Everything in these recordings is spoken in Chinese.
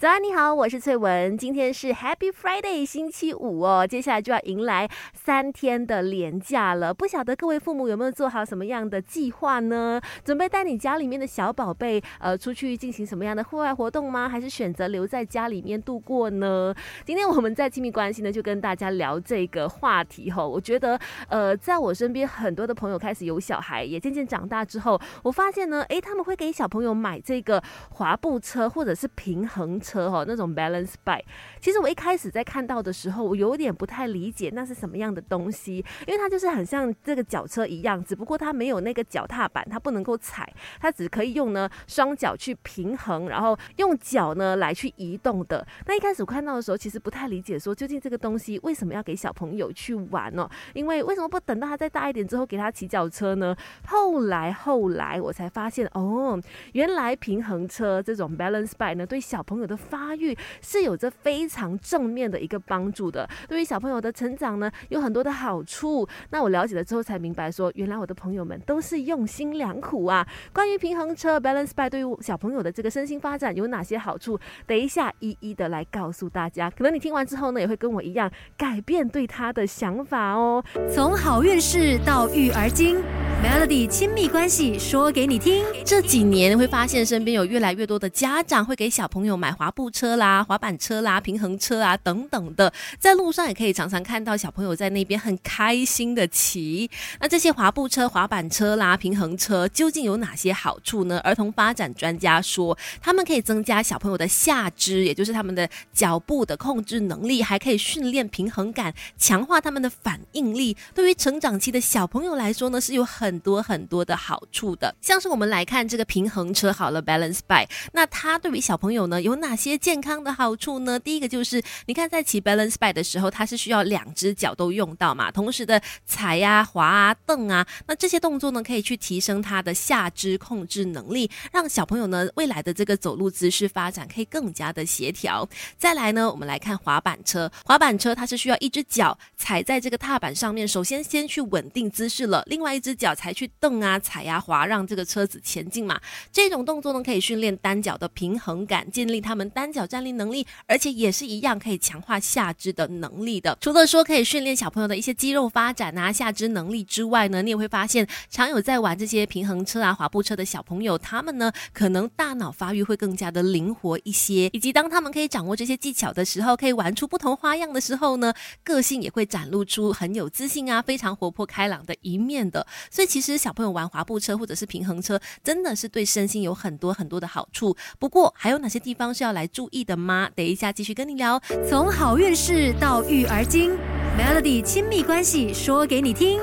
早安，你好，我是翠文。今天是 Happy Friday，星期五哦。接下来就要迎来三天的连假了。不晓得各位父母有没有做好什么样的计划呢？准备带你家里面的小宝贝呃出去进行什么样的户外活动吗？还是选择留在家里面度过呢？今天我们在亲密关系呢，就跟大家聊这个话题哈。我觉得呃，在我身边很多的朋友开始有小孩，也渐渐长大之后，我发现呢，诶，他们会给小朋友买这个滑步车或者是平衡车。车哈那种 balance bike，其实我一开始在看到的时候，我有点不太理解那是什么样的东西，因为它就是很像这个脚车一样，只不过它没有那个脚踏板，它不能够踩，它只可以用呢双脚去平衡，然后用脚呢来去移动的。那一开始我看到的时候，其实不太理解，说究竟这个东西为什么要给小朋友去玩呢？因为为什么不等到他再大一点之后给他骑脚车呢？后来后来我才发现，哦，原来平衡车这种 balance bike 呢，对小朋友的发育是有着非常正面的一个帮助的，对于小朋友的成长呢，有很多的好处。那我了解了之后才明白，说原来我的朋友们都是用心良苦啊。关于平衡车 balance bike 对于小朋友的这个身心发展有哪些好处？等一下一一的来告诉大家。可能你听完之后呢，也会跟我一样改变对他的想法哦。从好运事到育儿经。Melody 亲密关系说给你听。这几年会发现身边有越来越多的家长会给小朋友买滑步车啦、滑板车啦、平衡车啊等等的，在路上也可以常常看到小朋友在那边很开心的骑。那这些滑步车、滑板车啦、平衡车究竟有哪些好处呢？儿童发展专家说，他们可以增加小朋友的下肢，也就是他们的脚步的控制能力，还可以训练平衡感，强化他们的反应力。对于成长期的小朋友来说呢，是有很多很多的好处的，像是我们来看这个平衡车好了，balance bike，那它对于小朋友呢有哪些健康的好处呢？第一个就是，你看在骑 balance bike 的时候，它是需要两只脚都用到嘛，同时的踩呀、滑啊、蹬啊，那这些动作呢可以去提升他的下肢控制能力，让小朋友呢未来的这个走路姿势发展可以更加的协调。再来呢，我们来看滑板车，滑板车它是需要一只脚踩在这个踏板上面，首先先去稳定姿势了，另外一只脚。才去蹬啊、踩呀、滑，让这个车子前进嘛。这种动作呢，可以训练单脚的平衡感，建立他们单脚站立能力，而且也是一样可以强化下肢的能力的。除了说可以训练小朋友的一些肌肉发展啊、下肢能力之外呢，你也会发现，常有在玩这些平衡车啊、滑步车的小朋友，他们呢可能大脑发育会更加的灵活一些，以及当他们可以掌握这些技巧的时候，可以玩出不同花样的时候呢，个性也会展露出很有自信啊、非常活泼开朗的一面的。所以。其实小朋友玩滑步车或者是平衡车，真的是对身心有很多很多的好处。不过还有哪些地方是要来注意的吗？等一下继续跟你聊。从好运事到育儿经。Melody 亲密关系说，给你听。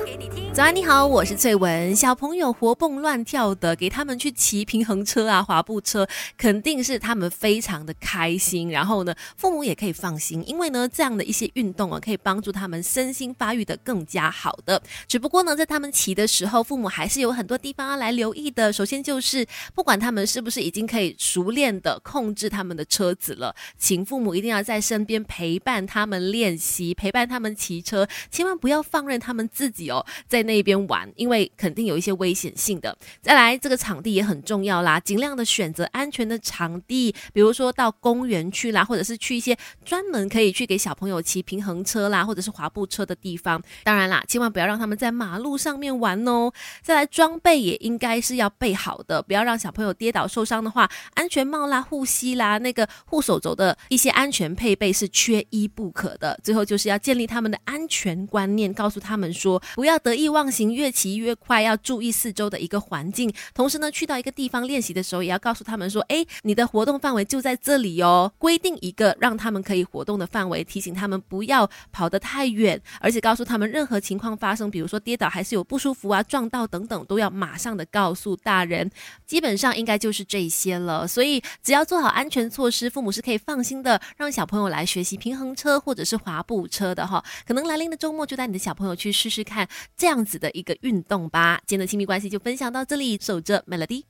早安，你好，我是翠文。小朋友活蹦乱跳的，给他们去骑平衡车啊、滑步车，肯定是他们非常的开心。然后呢，父母也可以放心，因为呢，这样的一些运动啊，可以帮助他们身心发育的更加好的。只不过呢，在他们骑的时候，父母还是有很多地方要来留意的。首先就是，不管他们是不是已经可以熟练的控制他们的车子了，请父母一定要在身边陪伴他们练习，陪伴他们。骑车千万不要放任他们自己哦，在那边玩，因为肯定有一些危险性的。再来，这个场地也很重要啦，尽量的选择安全的场地，比如说到公园去啦，或者是去一些专门可以去给小朋友骑平衡车啦，或者是滑步车的地方。当然啦，千万不要让他们在马路上面玩哦。再来，装备也应该是要备好的，不要让小朋友跌倒受伤的话，安全帽啦、护膝啦、那个护手肘的一些安全配备是缺一不可的。最后就是要建立他们。的安全观念，告诉他们说，不要得意忘放行，越骑越快，要注意四周的一个环境。同时呢，去到一个地方练习的时候，也要告诉他们说，哎，你的活动范围就在这里哦。规定一个让他们可以活动的范围，提醒他们不要跑得太远，而且告诉他们任何情况发生，比如说跌倒还是有不舒服啊、撞到等等，都要马上的告诉大人。基本上应该就是这些了。所以只要做好安全措施，父母是可以放心的让小朋友来学习平衡车或者是滑步车的哈。可能来临的周末就带你的小朋友去试试看这样样子的一个运动吧。今天的亲密关系就分享到这里，守着 Melody。